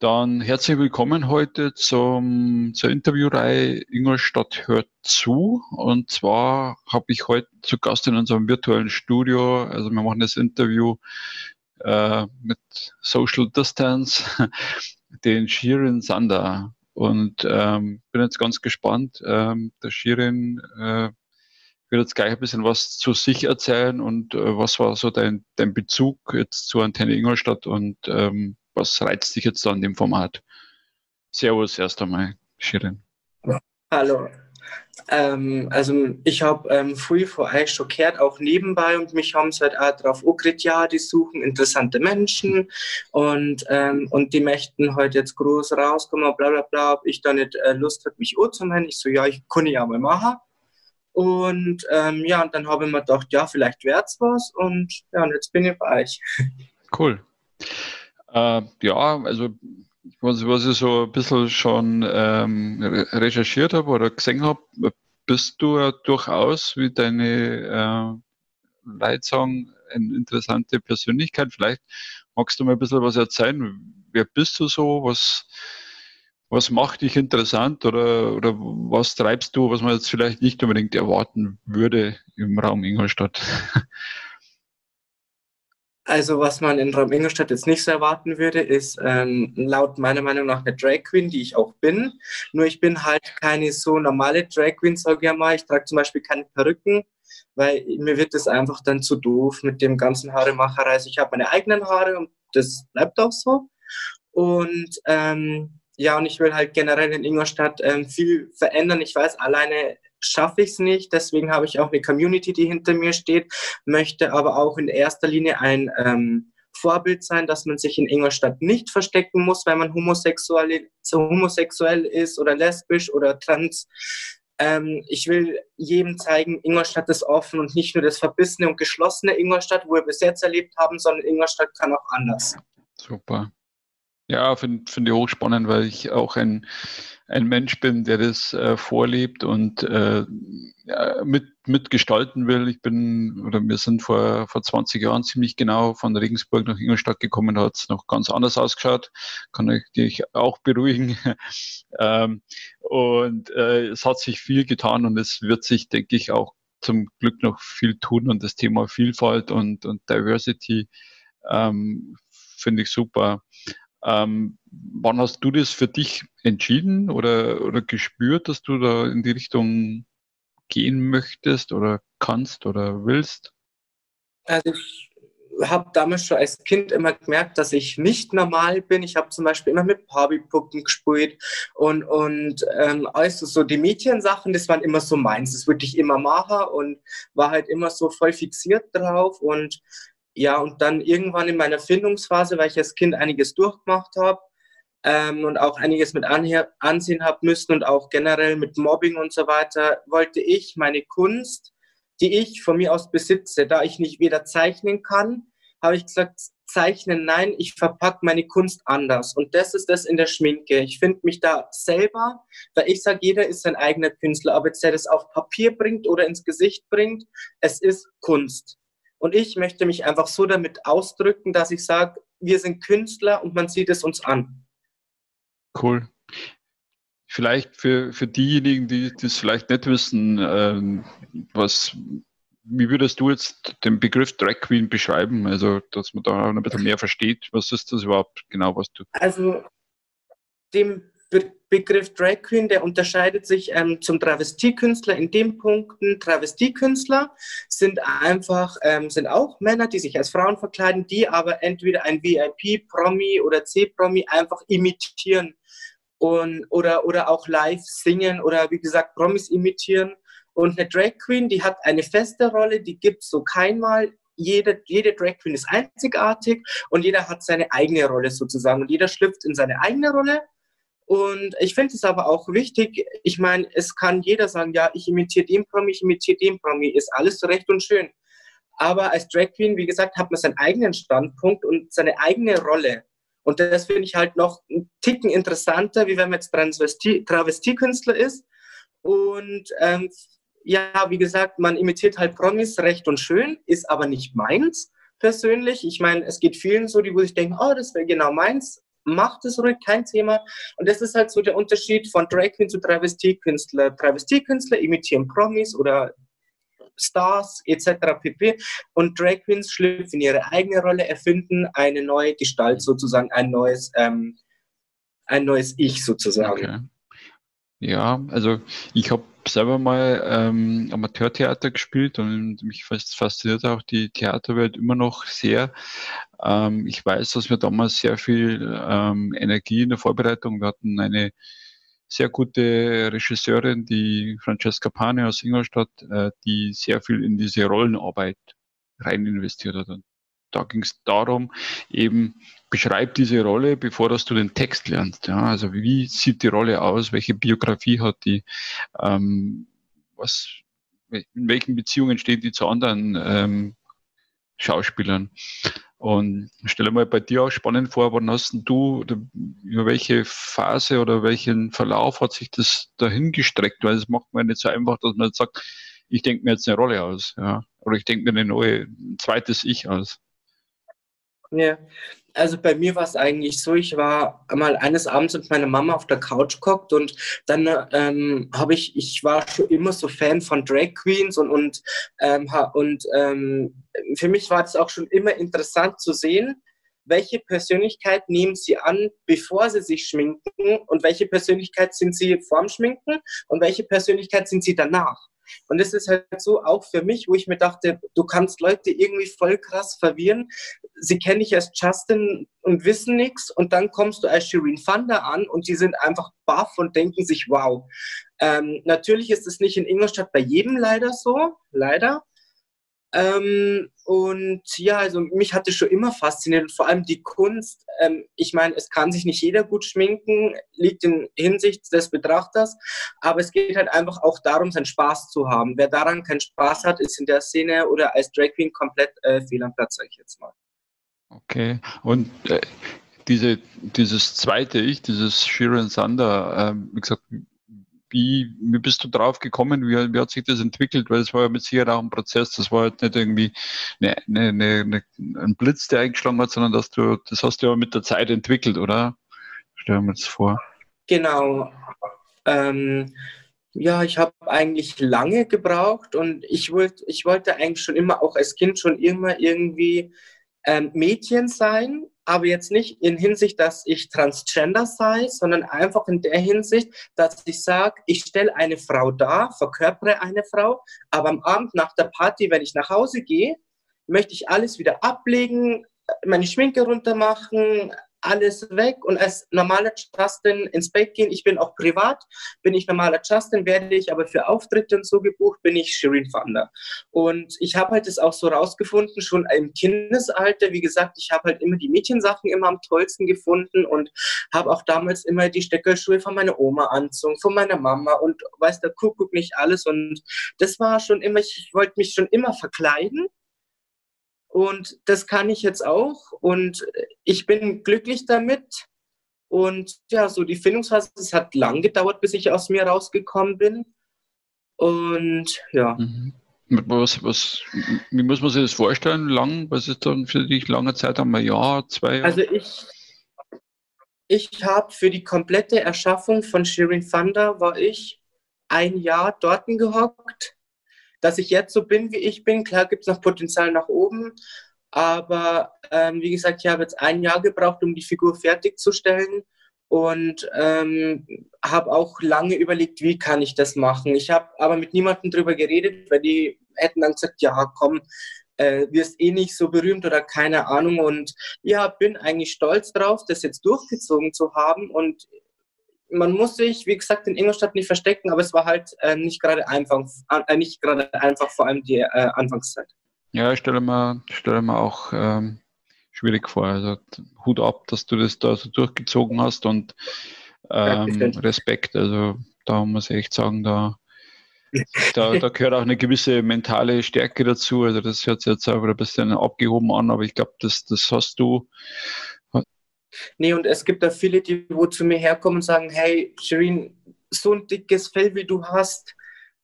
Dann herzlich willkommen heute zum, zur Interviewreihe Ingolstadt hört zu. Und zwar habe ich heute zu Gast in unserem virtuellen Studio, also wir machen das Interview äh, mit Social Distance, den Shirin Sander. Und ähm, bin jetzt ganz gespannt. Ähm, der Shirin äh, wird jetzt gleich ein bisschen was zu sich erzählen und äh, was war so dein, dein Bezug jetzt zur Antenne Ingolstadt und ähm, was reizt dich jetzt an dem Format? Servus erst einmal, Shirin. Hallo. Ähm, also ich habe ähm, früh vor euch schockiert, auch nebenbei und mich haben sie halt auch drauf angekriegt, ja, die suchen interessante Menschen und, ähm, und die möchten heute jetzt groß rauskommen, bla bla bla, ob ich da nicht äh, Lust habe, mich anzumelden. Ich so, ja, ich kann ja mal machen. Und ähm, ja, und dann habe ich mir gedacht, ja, vielleicht wäre es was und ja, und jetzt bin ich bei euch. Cool. Äh, ja, also was, was ich so ein bisschen schon ähm, recherchiert habe oder gesehen habe, bist du ja durchaus, wie deine äh, Leute sagen, eine interessante Persönlichkeit. Vielleicht magst du mal ein bisschen was erzählen. Wer bist du so? Was, was macht dich interessant oder, oder was treibst du, was man jetzt vielleicht nicht unbedingt erwarten würde im Raum Ingolstadt? Also was man in Raum Ingolstadt jetzt nicht so erwarten würde, ist ähm, laut meiner Meinung nach eine Drag Queen, die ich auch bin. Nur ich bin halt keine so normale Drag Queen, sage ich mal. Ich trage zum Beispiel keine Perücken, weil mir wird das einfach dann zu doof mit dem ganzen Haaremacherei. Also ich habe meine eigenen Haare und das bleibt auch so. Und ähm, ja, und ich will halt generell in Ingolstadt ähm, viel verändern. Ich weiß, alleine schaffe ich es nicht. Deswegen habe ich auch eine Community, die hinter mir steht, möchte aber auch in erster Linie ein ähm, Vorbild sein, dass man sich in Ingolstadt nicht verstecken muss, weil man homosexuell, homosexuell ist oder lesbisch oder trans. Ähm, ich will jedem zeigen, Ingolstadt ist offen und nicht nur das verbissene und geschlossene Ingolstadt, wo wir bis jetzt erlebt haben, sondern Ingolstadt kann auch anders. Super. Ja, finde find ich hochspannend, weil ich auch ein, ein Mensch bin, der das äh, vorlebt und äh, mit, mitgestalten will. Ich bin, oder wir sind vor, vor 20 Jahren ziemlich genau von Regensburg nach Ingolstadt gekommen, hat es noch ganz anders ausgeschaut, kann ich dich auch beruhigen. ähm, und äh, es hat sich viel getan und es wird sich, denke ich, auch zum Glück noch viel tun und das Thema Vielfalt und, und Diversity ähm, finde ich super. Ähm, wann hast du das für dich entschieden oder, oder gespürt, dass du da in die Richtung gehen möchtest oder kannst oder willst? Also ich habe damals schon als Kind immer gemerkt, dass ich nicht normal bin. Ich habe zum Beispiel immer mit Barbie-Puppen gespielt und, und ähm, also so die Mädchensachen, das waren immer so meins. Das würde ich immer machen und war halt immer so voll fixiert drauf und ja, und dann irgendwann in meiner Findungsphase, weil ich als Kind einiges durchgemacht habe ähm, und auch einiges mit ansehen habe müssen und auch generell mit Mobbing und so weiter, wollte ich meine Kunst, die ich von mir aus besitze, da ich nicht weder zeichnen kann, habe ich gesagt, zeichnen, nein, ich verpacke meine Kunst anders. Und das ist das in der Schminke. Ich finde mich da selber, weil ich sage, jeder ist sein eigener Künstler, ob jetzt der das auf Papier bringt oder ins Gesicht bringt, es ist Kunst. Und ich möchte mich einfach so damit ausdrücken, dass ich sage, wir sind Künstler und man sieht es uns an. Cool. Vielleicht für, für diejenigen, die das vielleicht nicht wissen, ähm, was, wie würdest du jetzt den Begriff Drag Queen beschreiben? Also, dass man da ein bisschen mehr versteht. Was ist das überhaupt genau, was du. Also, dem Be Begriff Drag Queen, der unterscheidet sich ähm, zum Travestiekünstler in den Punkten. Travestiekünstler sind einfach, ähm, sind auch Männer, die sich als Frauen verkleiden, die aber entweder ein VIP-Promi oder C-Promi einfach imitieren und, oder, oder auch live singen oder wie gesagt Promis imitieren. Und eine Drag Queen, die hat eine feste Rolle, die gibt so keinmal jede, jede Drag Queen ist einzigartig und jeder hat seine eigene Rolle sozusagen. Und jeder schlüpft in seine eigene Rolle und ich finde es aber auch wichtig, ich meine, es kann jeder sagen, ja, ich imitiere den Promi, ich imitiere den Promi, ist alles recht und schön. Aber als Drag Queen, wie gesagt, hat man seinen eigenen Standpunkt und seine eigene Rolle. Und das finde ich halt noch einen Ticken interessanter, wie wenn man jetzt Travestiekünstler ist. Und ähm, ja, wie gesagt, man imitiert halt Promis recht und schön, ist aber nicht meins persönlich. Ich meine, es geht vielen so, die wo sich denken, oh, das wäre genau meins macht es ruhig, kein Thema. Und das ist halt so der Unterschied von Drag Queen zu Travestiekünstler. Travestiekünstler imitieren Promis oder Stars etc. pp. Und Drag Queens schlüpfen ihre eigene Rolle, erfinden eine neue Gestalt sozusagen, ein neues, ähm, ein neues Ich sozusagen. Okay. Ja, also ich habe selber mal ähm, Amateurtheater gespielt und mich fasziniert auch die Theaterwelt immer noch sehr. Ähm, ich weiß, dass wir damals sehr viel ähm, Energie in der Vorbereitung, wir hatten eine sehr gute Regisseurin, die Francesca Pane aus Ingolstadt, äh, die sehr viel in diese Rollenarbeit rein investiert hat. Und da ging es darum, eben beschreib diese Rolle, bevor dass du den Text lernst. Ja? Also wie sieht die Rolle aus, welche Biografie hat die, ähm, was, in welchen Beziehungen stehen die zu anderen ähm, Schauspielern. Und stelle mal bei dir auch spannend vor, wann hast du, über welche Phase oder welchen Verlauf hat sich das dahin gestreckt? Weil es macht man nicht so einfach, dass man sagt, ich denke mir jetzt eine Rolle aus, ja. Oder ich denke mir eine neue, ein zweites Ich aus. Ja, also bei mir war es eigentlich so, ich war mal eines Abends mit meiner Mama auf der Couch gehockt und dann ähm, habe ich, ich war schon immer so Fan von Drag Queens und, und, ähm, und ähm, für mich war es auch schon immer interessant zu sehen, welche Persönlichkeit nehmen sie an, bevor sie sich schminken und welche Persönlichkeit sind sie vorm Schminken und welche Persönlichkeit sind sie danach. Und das ist halt so auch für mich, wo ich mir dachte, du kannst Leute irgendwie voll krass verwirren. Sie kennen dich als Justin und wissen nichts und dann kommst du als Shirin Thunder an und die sind einfach baff und denken sich, wow. Ähm, natürlich ist es nicht in Ingolstadt bei jedem leider so, leider. Ähm, und ja, also mich hatte schon immer fasziniert und vor allem die Kunst. Ähm, ich meine, es kann sich nicht jeder gut schminken, liegt in Hinsicht des Betrachters, aber es geht halt einfach auch darum, seinen Spaß zu haben. Wer daran keinen Spaß hat, ist in der Szene oder als Drag Queen komplett äh, fehl am Platz, sag ich jetzt mal. Okay, und äh, diese, dieses zweite Ich, dieses Sharon Sander, äh, wie gesagt, wie, wie bist du drauf gekommen? Wie, wie hat sich das entwickelt? Weil es war ja mit Sicherheit auch ein Prozess. Das war halt nicht irgendwie eine, eine, eine, ein Blitz, der eingeschlagen hat, sondern dass du, das hast du ja mit der Zeit entwickelt, oder? Stellen wir uns vor. Genau. Ähm, ja, ich habe eigentlich lange gebraucht und ich wollte, ich wollte eigentlich schon immer auch als Kind schon immer irgendwie ähm, Mädchen sein aber jetzt nicht in Hinsicht, dass ich transgender sei, sondern einfach in der Hinsicht, dass ich sage, ich stelle eine Frau dar, verkörpere eine Frau, aber am Abend nach der Party, wenn ich nach Hause gehe, möchte ich alles wieder ablegen, meine Schminke runter machen, alles weg und als normaler Justin ins Bett gehen. Ich bin auch privat, bin ich normaler Justin, werde ich aber für Auftritte und so gebucht, bin ich Shirin Fander. Und ich habe halt das auch so rausgefunden, schon im Kindesalter. Wie gesagt, ich habe halt immer die Mädchensachen immer am tollsten gefunden und habe auch damals immer die Steckerschuhe von meiner Oma anzogen, von meiner Mama und weiß der Kuckuck nicht alles. Und das war schon immer, ich wollte mich schon immer verkleiden und das kann ich jetzt auch und ich bin glücklich damit. Und ja, so die Findungsphase, es hat lang gedauert, bis ich aus mir rausgekommen bin. Und ja. Mhm. Was, was, wie muss man sich das vorstellen? Lang? Was ist dann für dich lange Zeit? Ein Jahr, zwei Jahre? Also ich, ich habe für die komplette Erschaffung von Shirin Thunder war ich ein Jahr dort gehockt dass ich jetzt so bin, wie ich bin. Klar gibt es noch Potenzial nach oben, aber ähm, wie gesagt, ich habe jetzt ein Jahr gebraucht, um die Figur fertigzustellen und ähm, habe auch lange überlegt, wie kann ich das machen. Ich habe aber mit niemandem drüber geredet, weil die hätten dann gesagt, ja, komm, äh, wirst eh nicht so berühmt oder keine Ahnung. Und ja, bin eigentlich stolz drauf, das jetzt durchgezogen zu haben und man muss sich, wie gesagt, in Ingolstadt nicht verstecken, aber es war halt äh, nicht gerade einfach, äh, nicht gerade einfach, vor allem die äh, Anfangszeit. Ja, ich stelle mir, stelle mir auch ähm, schwierig vor. Also Hut ab, dass du das da so durchgezogen hast und ähm, Respekt. Also da muss ich echt sagen, da, da, da gehört auch eine gewisse mentale Stärke dazu. Also das hört sich jetzt auch ein bisschen abgehoben an, aber ich glaube, das, das hast du Nee, und es gibt da viele, die wo zu mir herkommen und sagen, hey, Shirin, so ein dickes Fell wie du hast,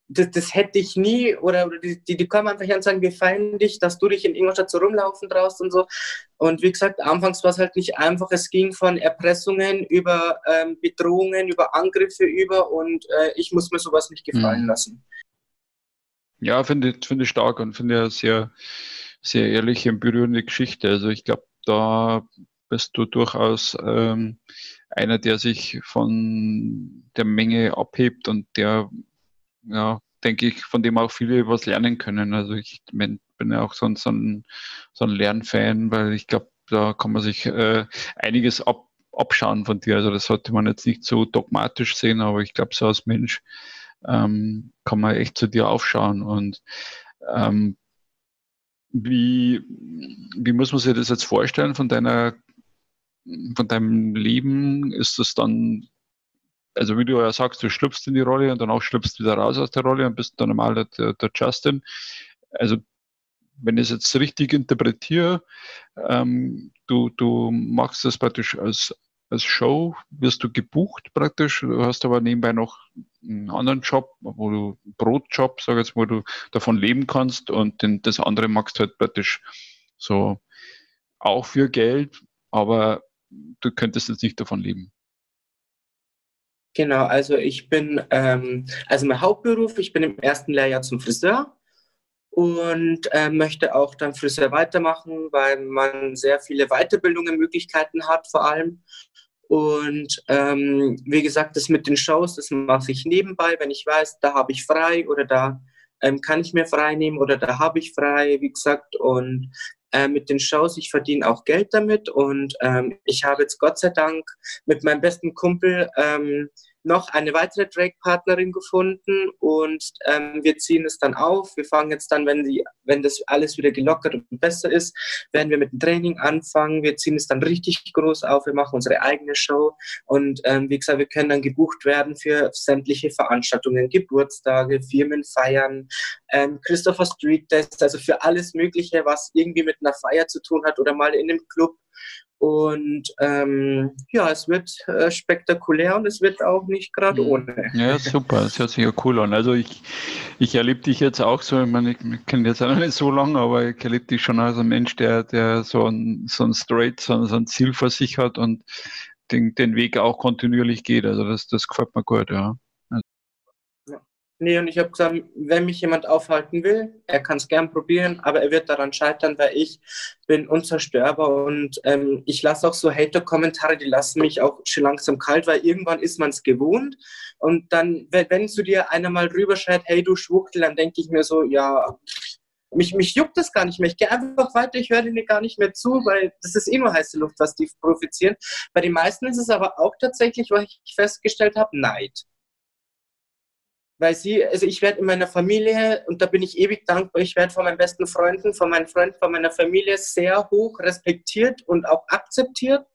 das, das hätte ich nie, oder, die, die, die kommen einfach her und sagen, wir feiern dich, dass du dich in Ingolstadt so rumlaufen traust und so. Und wie gesagt, anfangs war es halt nicht einfach. Es ging von Erpressungen über ähm, Bedrohungen, über Angriffe über und äh, ich muss mir sowas nicht gefallen mhm. lassen. Ja, finde ich, finde ich stark und finde ja sehr, sehr ehrliche und berührende Geschichte. Also ich glaube, da bist du durchaus ähm, einer, der sich von der Menge abhebt und der ja, denke ich, von dem auch viele was lernen können. Also ich bin, ja auch so ein, so ein, so ein Lernfan, weil ich glaube, da kann man sich äh, einiges ab, abschauen von dir. Also das sollte man jetzt nicht so dogmatisch sehen, aber ich glaube, so als Mensch ähm, kann man echt zu dir aufschauen. Und ähm, wie, wie muss man sich das jetzt vorstellen von deiner von deinem Leben? Ist das dann also wie du ja sagst, du schlüpfst in die Rolle und dann auch schlüpfst wieder raus aus der Rolle und bist dann normal der, der Justin. Also wenn ich es jetzt richtig interpretiere, ähm, du, du machst das praktisch als, als Show, wirst du gebucht praktisch, du hast aber nebenbei noch einen anderen Job, wo du Brotjob, sag jetzt, wo du davon leben kannst und den, das andere machst halt praktisch so auch für Geld, aber du könntest jetzt nicht davon leben. Genau, also ich bin, ähm, also mein Hauptberuf, ich bin im ersten Lehrjahr zum Friseur und äh, möchte auch dann Friseur weitermachen, weil man sehr viele Weiterbildungen, Möglichkeiten hat vor allem. Und ähm, wie gesagt, das mit den Shows, das mache ich nebenbei, wenn ich weiß, da habe ich frei oder da ähm, kann ich mir frei nehmen oder da habe ich frei, wie gesagt. Und äh, mit den Shows. Ich verdiene auch Geld damit und ähm, ich habe jetzt Gott sei Dank mit meinem besten Kumpel ähm, noch eine weitere Drag-Partnerin gefunden und ähm, wir ziehen es dann auf. Wir fangen jetzt dann, wenn, die, wenn das alles wieder gelockert und besser ist, werden wir mit dem Training anfangen. Wir ziehen es dann richtig groß auf. Wir machen unsere eigene Show und ähm, wie gesagt, wir können dann gebucht werden für sämtliche Veranstaltungen, Geburtstage, Firmenfeiern, ähm, Christopher Street Test, also für alles Mögliche, was irgendwie mit einer Feier zu tun hat oder mal in einem Club und ähm, ja, es wird äh, spektakulär und es wird auch nicht gerade mhm. ohne. Ja, super, das hört sich ja cool an. Also ich, ich erlebe dich jetzt auch so, ich meine, ich kenne jetzt auch nicht so lange, aber ich erlebe dich schon als ein Mensch, der, der so ein, so ein Straight, so ein, so ein Ziel vor sich hat und den, den Weg auch kontinuierlich geht. Also das, das gefällt mir gut, ja. Nee, und ich habe gesagt, wenn mich jemand aufhalten will, er kann es gern probieren, aber er wird daran scheitern, weil ich bin unzerstörbar und ähm, ich lasse auch so Hater-Kommentare, die lassen mich auch schon langsam kalt, weil irgendwann ist man es gewohnt und dann, wenn zu dir einer mal rüberschreit, hey du Schwuchtel, dann denke ich mir so, ja, mich, mich juckt das gar nicht mehr. Ich gehe einfach weiter, ich höre denen gar nicht mehr zu, weil das ist eh nur heiße Luft, was die profitieren. Bei den meisten ist es aber auch tatsächlich, was ich festgestellt habe, Neid weil sie, also ich werde in meiner Familie, und da bin ich ewig dankbar, ich werde von meinen besten Freunden, von meinen Freunden, von meiner Familie sehr hoch respektiert und auch akzeptiert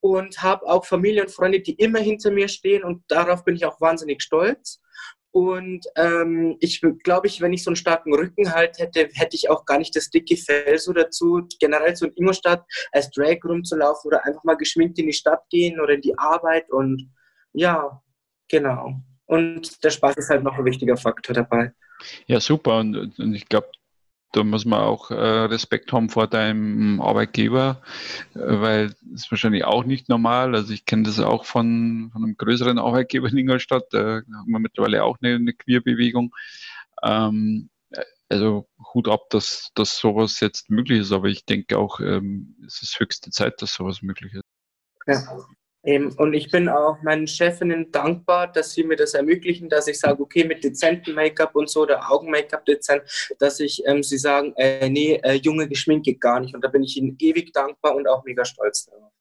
und habe auch Familie und Freunde, die immer hinter mir stehen und darauf bin ich auch wahnsinnig stolz. Und ähm, ich glaube, ich, wenn ich so einen starken Rücken halt hätte, hätte ich auch gar nicht das dicke Fell so dazu, generell so in Ingolstadt als Drag rumzulaufen oder einfach mal geschminkt in die Stadt gehen oder in die Arbeit und ja, genau. Und der Spaß ist halt noch ein wichtiger Faktor dabei. Ja, super. Und, und ich glaube, da muss man auch äh, Respekt haben vor deinem Arbeitgeber, äh, weil das ist wahrscheinlich auch nicht normal. Also ich kenne das auch von, von einem größeren Arbeitgeber in Ingolstadt. Da haben wir mittlerweile auch eine, eine Queerbewegung. Ähm, also Hut ab, dass, dass sowas jetzt möglich ist, aber ich denke auch, ähm, es ist höchste Zeit, dass sowas möglich ist. Ja. Ähm, und ich bin auch meinen Chefinnen dankbar, dass sie mir das ermöglichen, dass ich sage, okay, mit dezentem Make-up und so, oder Augen-Make-up dezent, dass ich, ähm, sie sagen, äh, nee, äh, junge geschminkt geht gar nicht. Und da bin ich ihnen ewig dankbar und auch mega stolz darauf.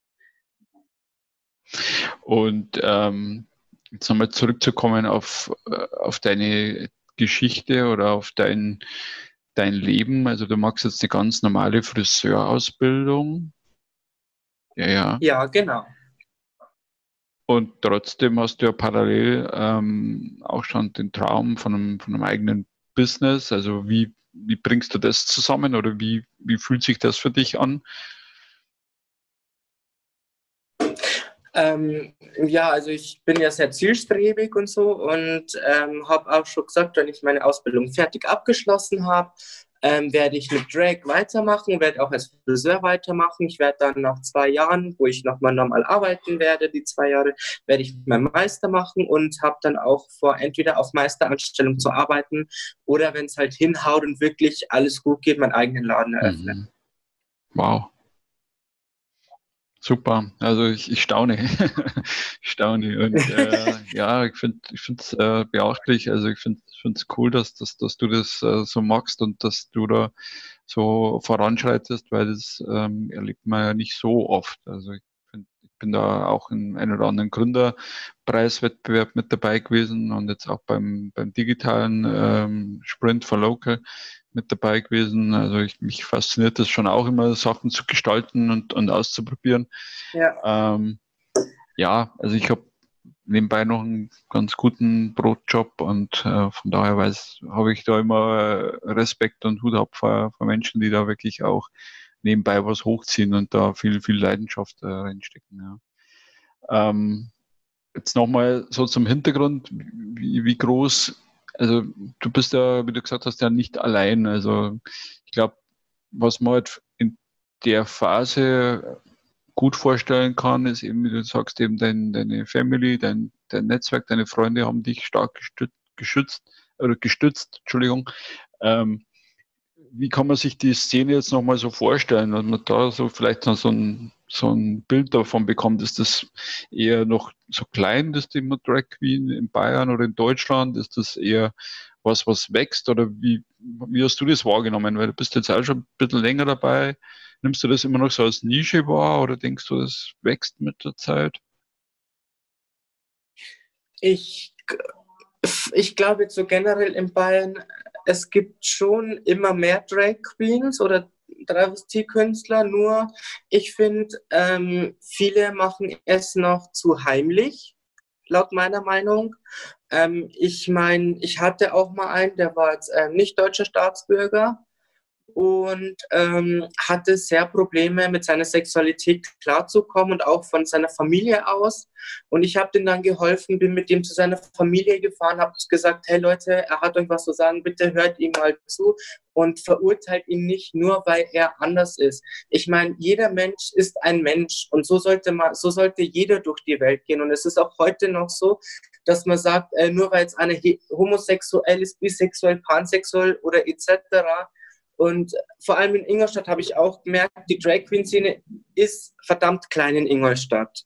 Und ähm, jetzt nochmal zurückzukommen auf, äh, auf deine Geschichte oder auf dein, dein Leben. Also du machst jetzt eine ganz normale Friseurausbildung. Ja, ja. Ja, genau. Und trotzdem hast du ja parallel ähm, auch schon den Traum von einem, von einem eigenen Business. Also wie, wie bringst du das zusammen oder wie, wie fühlt sich das für dich an? Ähm, ja, also ich bin ja sehr zielstrebig und so und ähm, habe auch schon gesagt, wenn ich meine Ausbildung fertig abgeschlossen habe, ähm, werde ich mit Drag weitermachen, werde auch als Friseur weitermachen. Ich werde dann nach zwei Jahren, wo ich nochmal normal arbeiten werde, die zwei Jahre, werde ich meinen Meister machen und habe dann auch vor, entweder auf Meisteranstellung zu arbeiten oder wenn es halt hinhaut und wirklich alles gut geht, meinen eigenen Laden eröffnen. Mhm. Wow. Super, also ich, ich staune, ich staune. Und äh, ja, ich finde ich finde es äh, beachtlich, also ich finde es cool, dass, dass, dass du das äh, so magst und dass du da so voranschreitest, weil das ähm, erlebt man ja nicht so oft. Also ich, find, ich bin da auch in einem oder anderen Gründerpreiswettbewerb mit dabei gewesen und jetzt auch beim, beim digitalen ähm, Sprint for Local mit dabei gewesen. Also ich, mich fasziniert das schon auch immer, Sachen zu gestalten und, und auszuprobieren. Ja, ähm, ja also ich habe nebenbei noch einen ganz guten Brotjob und äh, von daher weiß, habe ich da immer Respekt und Hut ab vor, vor Menschen, die da wirklich auch nebenbei was hochziehen und da viel, viel Leidenschaft äh, reinstecken. Ja. Ähm, jetzt nochmal so zum Hintergrund, wie, wie groß also du bist ja, wie du gesagt hast, ja nicht allein. Also ich glaube, was man halt in der Phase gut vorstellen kann, ist eben, wie du sagst, eben dein, deine Family, dein, dein Netzwerk, deine Freunde haben dich stark gestützt, oder gestützt, Entschuldigung. Ähm, wie kann man sich die Szene jetzt nochmal so vorstellen, wenn man da so vielleicht noch so ein, so ein Bild davon bekommt? Ist das eher noch so klein, das Thema Drag Queen in Bayern oder in Deutschland? Ist das eher was, was wächst oder wie, wie hast du das wahrgenommen? Weil du bist jetzt auch schon ein bisschen länger dabei. Nimmst du das immer noch so als Nische wahr oder denkst du, das wächst mit der Zeit? Ich, ich glaube so generell in Bayern es gibt schon immer mehr Drag Queens oder Travestiekünstler, nur ich finde, ähm, viele machen es noch zu heimlich, laut meiner Meinung. Ähm, ich meine, ich hatte auch mal einen, der war jetzt äh, nicht deutscher Staatsbürger und ähm, hatte sehr Probleme mit seiner Sexualität klarzukommen und auch von seiner Familie aus. Und ich habe ihm dann geholfen, bin mit ihm zu seiner Familie gefahren, habe gesagt, hey Leute, er hat euch was zu sagen, bitte hört ihm mal zu und verurteilt ihn nicht nur, weil er anders ist. Ich meine, jeder Mensch ist ein Mensch und so sollte man, so sollte jeder durch die Welt gehen. Und es ist auch heute noch so, dass man sagt, äh, nur weil jetzt eine homosexuell ist, bisexuell, pansexuell oder etc., und vor allem in Ingolstadt habe ich auch gemerkt, die Drag Queen Szene ist verdammt klein in Ingolstadt.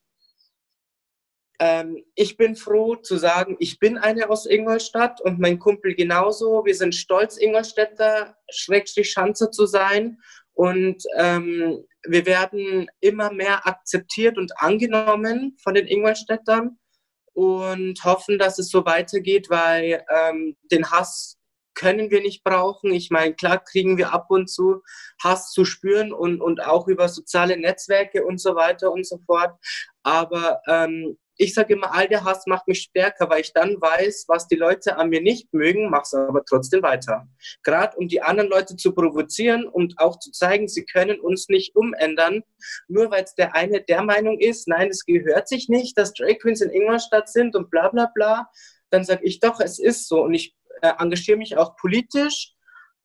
Ähm, ich bin froh zu sagen, ich bin eine aus Ingolstadt und mein Kumpel genauso. Wir sind stolz, Ingolstädter, Schrägstrich Schanze zu sein. Und ähm, wir werden immer mehr akzeptiert und angenommen von den Ingolstädtern und hoffen, dass es so weitergeht, weil ähm, den Hass können wir nicht brauchen. Ich meine, klar kriegen wir ab und zu Hass zu spüren und, und auch über soziale Netzwerke und so weiter und so fort. Aber ähm, ich sage immer, all der Hass macht mich stärker, weil ich dann weiß, was die Leute an mir nicht mögen, mache es aber trotzdem weiter. Gerade um die anderen Leute zu provozieren und auch zu zeigen, sie können uns nicht umändern, nur weil es der eine der Meinung ist, nein, es gehört sich nicht, dass Drag Queens in Ingolstadt sind und bla bla bla, dann sage ich doch, es ist so und ich äh, engagiere mich auch politisch.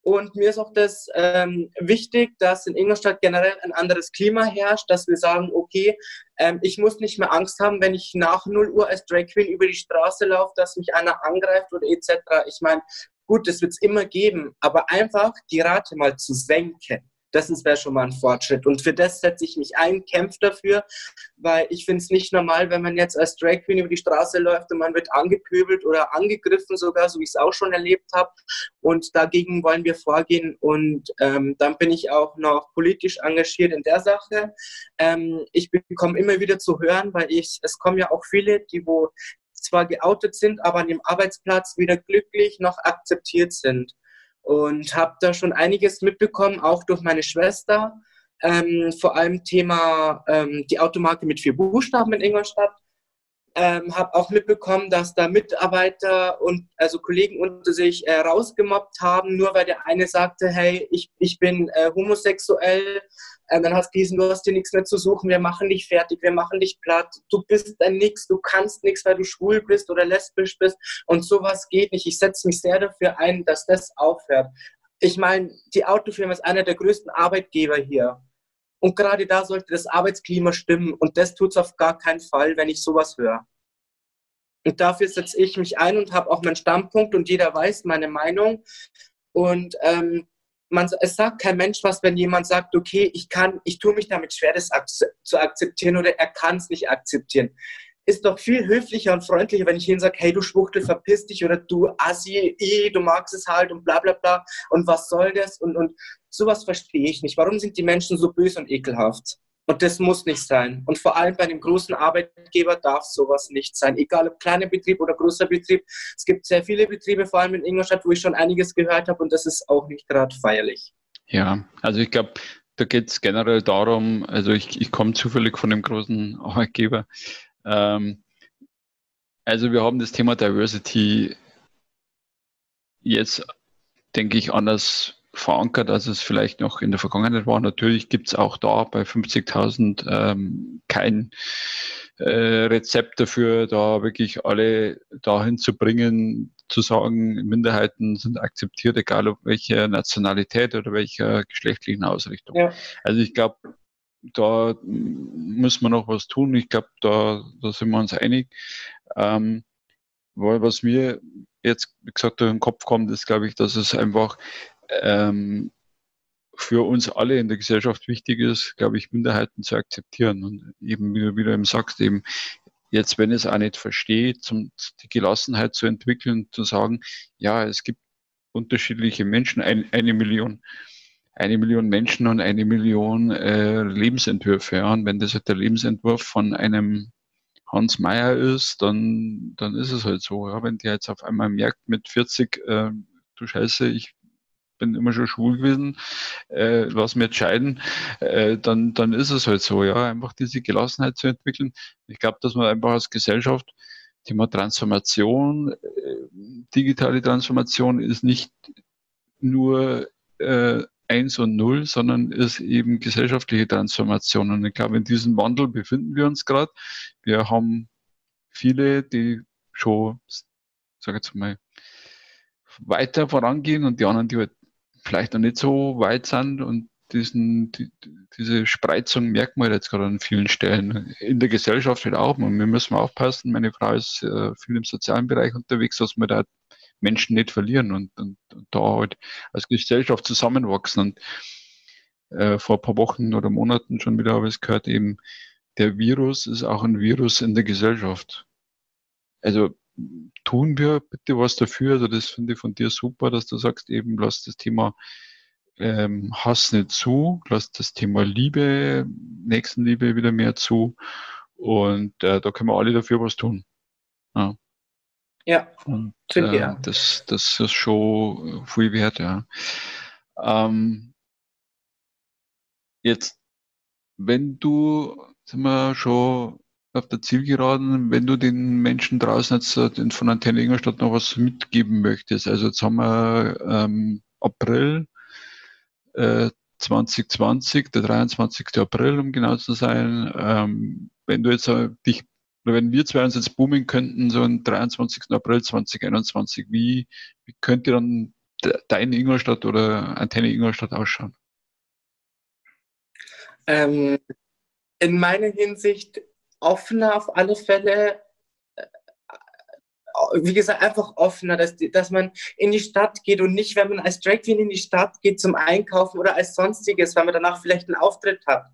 Und mir ist auch das ähm, wichtig, dass in Ingolstadt generell ein anderes Klima herrscht, dass wir sagen, okay, ähm, ich muss nicht mehr Angst haben, wenn ich nach 0 Uhr als Drag Queen über die Straße laufe, dass mich einer angreift oder etc. Ich meine, gut, das wird es immer geben, aber einfach die Rate mal zu senken. Das wäre schon mal ein Fortschritt. Und für das setze ich mich ein, kämpfe dafür, weil ich finde es nicht normal, wenn man jetzt als Drag Queen über die Straße läuft und man wird angepöbelt oder angegriffen sogar, so wie ich es auch schon erlebt habe. Und dagegen wollen wir vorgehen. Und ähm, dann bin ich auch noch politisch engagiert in der Sache. Ähm, ich bekomme immer wieder zu hören, weil ich, es kommen ja auch viele, die wo zwar geoutet sind, aber an dem Arbeitsplatz weder glücklich noch akzeptiert sind und habe da schon einiges mitbekommen, auch durch meine Schwester. Ähm, vor allem Thema ähm, die Automarke mit vier Buchstaben in Ingolstadt. Ähm, habe auch mitbekommen, dass da Mitarbeiter und also Kollegen unter sich äh, rausgemobbt haben, nur weil der eine sagte, hey, ich, ich bin äh, homosexuell Ähm, dann hat es diesen, du hast dir nichts mehr zu suchen, wir machen dich fertig, wir machen dich platt, du bist ein Nix, du kannst nichts, weil du schwul bist oder lesbisch bist und sowas geht nicht. Ich setze mich sehr dafür ein, dass das aufhört. Ich meine, die Autofirma ist einer der größten Arbeitgeber hier. Und gerade da sollte das Arbeitsklima stimmen. Und das tut es auf gar keinen Fall, wenn ich sowas höre. Und dafür setze ich mich ein und habe auch meinen Standpunkt und jeder weiß meine Meinung. Und ähm, man, es sagt kein Mensch was, wenn jemand sagt, okay, ich kann, ich tue mich damit schwer, das zu akzeptieren oder er kann es nicht akzeptieren. Ist doch viel höflicher und freundlicher, wenn ich ihnen sage, hey, du Schwuchtel, verpiss dich oder du Assi, eh, du magst es halt und bla bla bla und was soll das und, und sowas verstehe ich nicht. Warum sind die Menschen so böse und ekelhaft? Und das muss nicht sein. Und vor allem bei einem großen Arbeitgeber darf sowas nicht sein. Egal ob kleiner Betrieb oder großer Betrieb. Es gibt sehr viele Betriebe, vor allem in Ingolstadt, wo ich schon einiges gehört habe und das ist auch nicht gerade feierlich. Ja, also ich glaube, da geht es generell darum, also ich, ich komme zufällig von einem großen Arbeitgeber. Ähm, also wir haben das Thema Diversity jetzt, denke ich, anders verankert, als es vielleicht noch in der Vergangenheit war. Natürlich gibt es auch da bei 50.000 ähm, kein äh, Rezept dafür, da wirklich alle dahin zu bringen, zu sagen, Minderheiten sind akzeptiert, egal ob welche Nationalität oder welcher geschlechtlichen Ausrichtung. Ja. Also ich glaube, da muss man noch was tun. Ich glaube, da, da sind wir uns einig. Ähm, weil was mir jetzt, wie gesagt, durch den Kopf kommt, ist, glaube ich, dass es einfach ähm, für uns alle in der Gesellschaft wichtig ist, glaube ich, Minderheiten zu akzeptieren. Und eben, wie du, wie du eben sagst, eben jetzt, wenn es auch nicht versteht, zum, die Gelassenheit zu entwickeln, zu sagen, ja, es gibt unterschiedliche Menschen, ein, eine Million, eine Million Menschen und eine Million äh, Lebensentwürfe. Ja. Und wenn das halt der Lebensentwurf von einem Hans Meyer ist, dann, dann ist es halt so. Ja. Wenn der jetzt auf einmal merkt mit 40, äh, du Scheiße, ich bin immer schon schwul gewesen, äh, lass mich entscheiden, äh, dann, dann ist es halt so, ja, einfach diese Gelassenheit zu entwickeln. Ich glaube, dass man einfach als Gesellschaft Thema Transformation, äh, digitale Transformation ist nicht nur äh, eins und null, sondern ist eben gesellschaftliche Transformation. Und ich glaube, in diesem Wandel befinden wir uns gerade. Wir haben viele, die schon, sage ich jetzt mal, weiter vorangehen und die anderen, die halt vielleicht noch nicht so weit sind und diesen, die, diese Spreizung merkt man jetzt gerade an vielen Stellen. In der Gesellschaft halt auch. Und wir müssen aufpassen. Meine Frau ist äh, viel im sozialen Bereich unterwegs, dass wir da Menschen nicht verlieren und, und, und da halt als Gesellschaft zusammenwachsen. Und äh, vor ein paar Wochen oder Monaten schon wieder habe ich es gehört, eben der Virus ist auch ein Virus in der Gesellschaft. Also tun wir bitte was dafür. Also das finde ich von dir super, dass du sagst, eben lass das Thema ähm, Hass nicht zu, lass das Thema Liebe, Nächstenliebe wieder mehr zu. Und äh, da können wir alle dafür was tun. Ja. Ja, und, äh. Das, das ist schon viel wert, ja. Ähm, jetzt, wenn du, sind wir schon auf der Zielgeraden, wenn du den Menschen draußen jetzt äh, von Antenne Ingolstadt noch was mitgeben möchtest. Also jetzt haben wir ähm, April äh, 2020, der 23. April, um genau zu sein. Ähm, wenn du jetzt äh, dich, oder wenn wir zwei uns jetzt boomen könnten, so am 23. April 2021, wie, wie könnte dann deine Ingolstadt oder Antenne Ingolstadt ausschauen? Ähm, in meiner Hinsicht offener auf alle Fälle. Äh, wie gesagt, einfach offener, dass, dass man in die Stadt geht und nicht, wenn man als Drag Queen in die Stadt geht zum Einkaufen oder als sonstiges, weil man danach vielleicht einen Auftritt hat.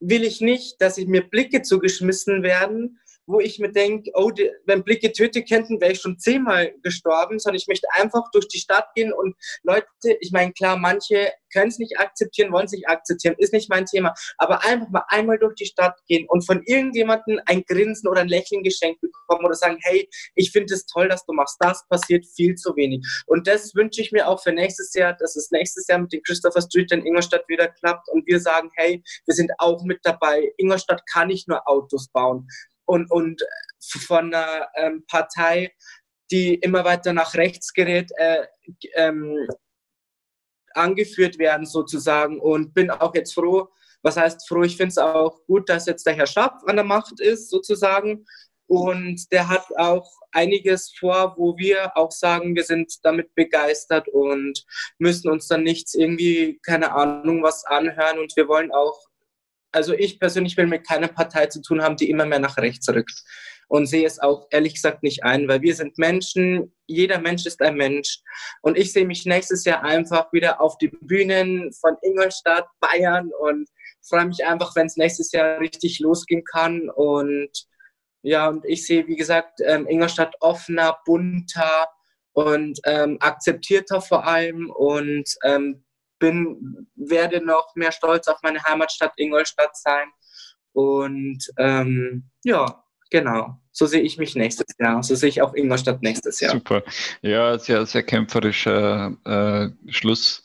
Will ich nicht, dass ich mir Blicke zugeschmissen werden, wo ich mir denke, oh, die, wenn Blicke töten könnten, wäre ich schon zehnmal gestorben, sondern ich möchte einfach durch die Stadt gehen und Leute, ich meine, klar, manche können es nicht akzeptieren, wollen es nicht akzeptieren, ist nicht mein Thema, aber einfach mal einmal durch die Stadt gehen und von irgendjemandem ein Grinsen oder ein Lächeln geschenkt bekommen oder sagen, hey, ich finde es toll, dass du machst, das passiert viel zu wenig. Und das wünsche ich mir auch für nächstes Jahr, dass es nächstes Jahr mit dem Christopher Street in Ingolstadt wieder klappt und wir sagen, hey, wir sind auch mit dabei. Ingolstadt kann nicht nur Autos bauen und, und von einer ähm, Partei, die immer weiter nach rechts gerät, äh, ähm, angeführt werden sozusagen. Und bin auch jetzt froh, was heißt froh? Ich finde es auch gut, dass jetzt der Herr Schapp an der Macht ist, sozusagen. Und der hat auch einiges vor, wo wir auch sagen, wir sind damit begeistert und müssen uns dann nichts irgendwie, keine Ahnung, was anhören. Und wir wollen auch, also ich persönlich will mit keiner Partei zu tun haben, die immer mehr nach rechts rückt. Und sehe es auch ehrlich gesagt nicht ein, weil wir sind Menschen, jeder Mensch ist ein Mensch. Und ich sehe mich nächstes Jahr einfach wieder auf die Bühnen von Ingolstadt, Bayern und freue mich einfach, wenn es nächstes Jahr richtig losgehen kann. Und ja, und ich sehe, wie gesagt, ähm, Ingolstadt offener, bunter und ähm, akzeptierter vor allem und ähm, bin, werde noch mehr stolz auf meine Heimatstadt Ingolstadt sein. Und ähm, ja, genau. So sehe ich mich nächstes Jahr. So sehe ich auch Ingolstadt nächstes Jahr. Super. Ja, sehr, sehr kämpferischer äh, Schluss,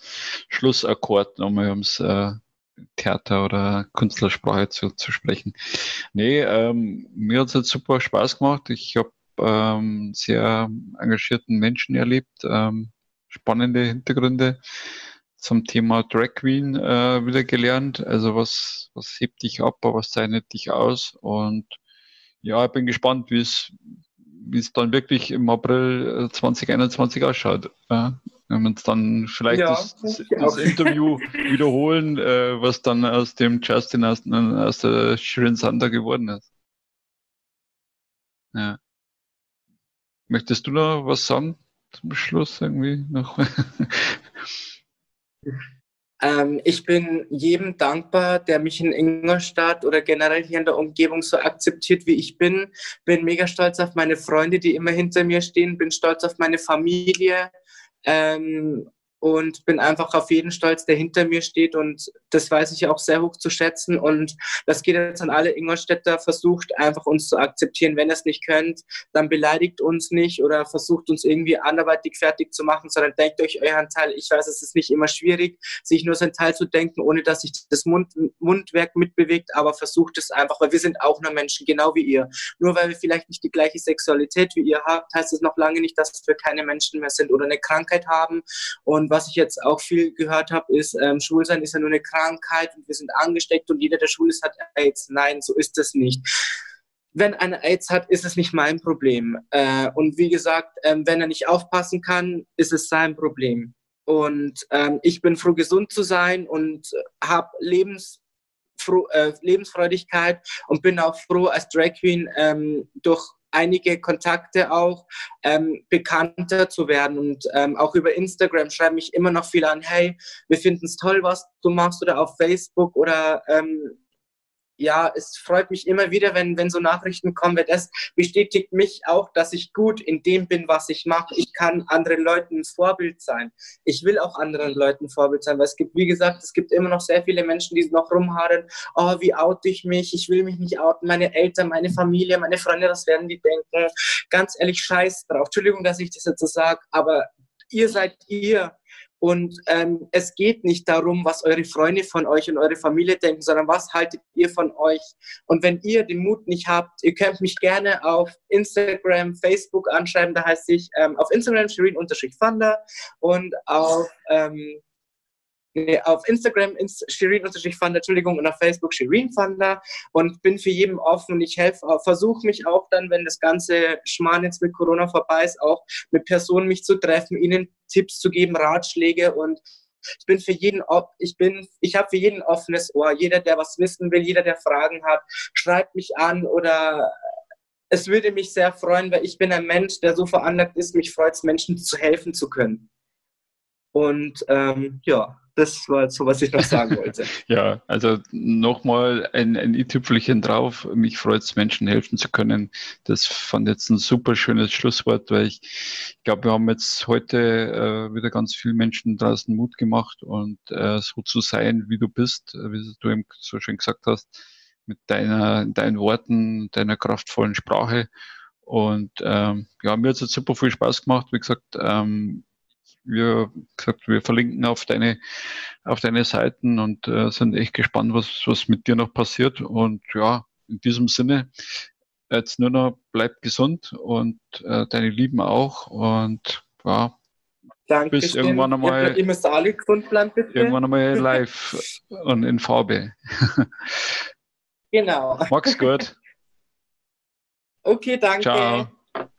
Schlussakkord nochmal, um es äh, Theater oder Künstlersprache zu, zu sprechen. Nee, ähm, mir hat es super Spaß gemacht. Ich habe ähm, sehr engagierten Menschen erlebt, ähm, spannende Hintergründe zum Thema Drag Queen äh, wieder gelernt. Also was, was hebt dich ab, was zeichnet dich aus? Und ja, ich bin gespannt, wie es wie es dann wirklich im April 2021 äh, ausschaut. Ja. Wenn wir uns dann vielleicht ja, das, das Interview wiederholen, äh, was dann aus dem Justin aus, aus der Shirin Sander geworden ist. Ja. Möchtest du noch was sagen zum Schluss irgendwie noch? ähm, ich bin jedem dankbar, der mich in Ingolstadt oder generell hier in der Umgebung so akzeptiert, wie ich bin. Bin mega stolz auf meine Freunde, die immer hinter mir stehen. Bin stolz auf meine Familie. Ähm, und bin einfach auf jeden stolz, der hinter mir steht. Und das weiß ich auch sehr hoch zu schätzen. Und das geht jetzt an alle Ingolstädter, versucht einfach uns zu akzeptieren, wenn ihr es nicht könnt, dann beleidigt uns nicht oder versucht uns irgendwie anderweitig fertig zu machen, sondern denkt euch euren Teil. Ich weiß, es ist nicht immer schwierig, sich nur sein Teil zu denken, ohne dass sich das Mund, Mundwerk mitbewegt, aber versucht es einfach, weil wir sind auch nur Menschen, genau wie ihr. Nur weil wir vielleicht nicht die gleiche Sexualität wie ihr habt, heißt es noch lange nicht, dass wir keine Menschen mehr sind oder eine Krankheit haben. Und was ich jetzt auch viel gehört habe, ist, ähm, Schwulsein ist ja nur eine Krankheit und wir sind angesteckt und jeder, der schwul ist, hat AIDS. Nein, so ist es nicht. Wenn einer AIDS hat, ist es nicht mein Problem. Äh, und wie gesagt, ähm, wenn er nicht aufpassen kann, ist es sein Problem. Und ähm, ich bin froh, gesund zu sein und habe Lebens, äh, Lebensfreudigkeit und bin auch froh, als Drag Queen ähm, durch einige Kontakte auch, ähm, bekannter zu werden. Und ähm, auch über Instagram schreiben mich immer noch viele an, hey, wir finden es toll, was du machst, oder auf Facebook oder ähm, ja, es freut mich immer wieder, wenn, wenn so Nachrichten kommen, weil das bestätigt mich auch, dass ich gut in dem bin, was ich mache. Ich kann anderen Leuten ein Vorbild sein. Ich will auch anderen Leuten Vorbild sein, weil es gibt, wie gesagt, es gibt immer noch sehr viele Menschen, die noch rumhaaren, oh, wie oute ich mich? Ich will mich nicht outen. Meine Eltern, meine Familie, meine Freunde, das werden die denken. Ganz ehrlich, scheiß drauf. Entschuldigung, dass ich das jetzt so sage, aber ihr seid ihr und ähm, es geht nicht darum, was eure Freunde von euch und eure Familie denken, sondern was haltet ihr von euch. Und wenn ihr den Mut nicht habt, ihr könnt mich gerne auf Instagram, Facebook anschreiben. Da heißt ich ähm, auf Instagram Shirin-Thunder und auf ähm, Nee, auf Instagram Shirin Fanda, Entschuldigung, und auf Facebook Shirin Fanda und bin für jeden offen und ich helfe, versuche mich auch dann, wenn das ganze Schmarrn jetzt mit Corona vorbei ist, auch mit Personen mich zu treffen, ihnen Tipps zu geben, Ratschläge und ich bin für jeden, ich bin, ich habe für jeden offenes Ohr. Jeder, der was wissen will, jeder, der Fragen hat, schreibt mich an oder es würde mich sehr freuen, weil ich bin ein Mensch, der so veranlagt ist, mich freut es, Menschen zu helfen zu können. Und ähm, ja, das war so, was ich noch sagen wollte. ja, also nochmal ein, ein i-Tüpfelchen drauf. Mich freut es, Menschen helfen zu können. Das fand jetzt ein super schönes Schlusswort, weil ich, ich glaube, wir haben jetzt heute äh, wieder ganz vielen Menschen draußen Mut gemacht und äh, so zu sein, wie du bist, wie du eben so schön gesagt hast, mit deiner, deinen Worten, deiner kraftvollen Sprache. Und ähm, ja, mir hat es super viel Spaß gemacht. Wie gesagt, ähm, wir, gesagt, wir verlinken auf deine, auf deine Seiten und äh, sind echt gespannt, was, was mit dir noch passiert. Und ja, in diesem Sinne, jetzt nur noch bleib gesund und äh, deine Lieben auch. Und ja, Danke. Bis irgendwann einmal. Immer salig gefunden bleiben, bitte. Irgendwann einmal live und in Farbe. Genau. Mach's gut. Okay, danke. Ciao.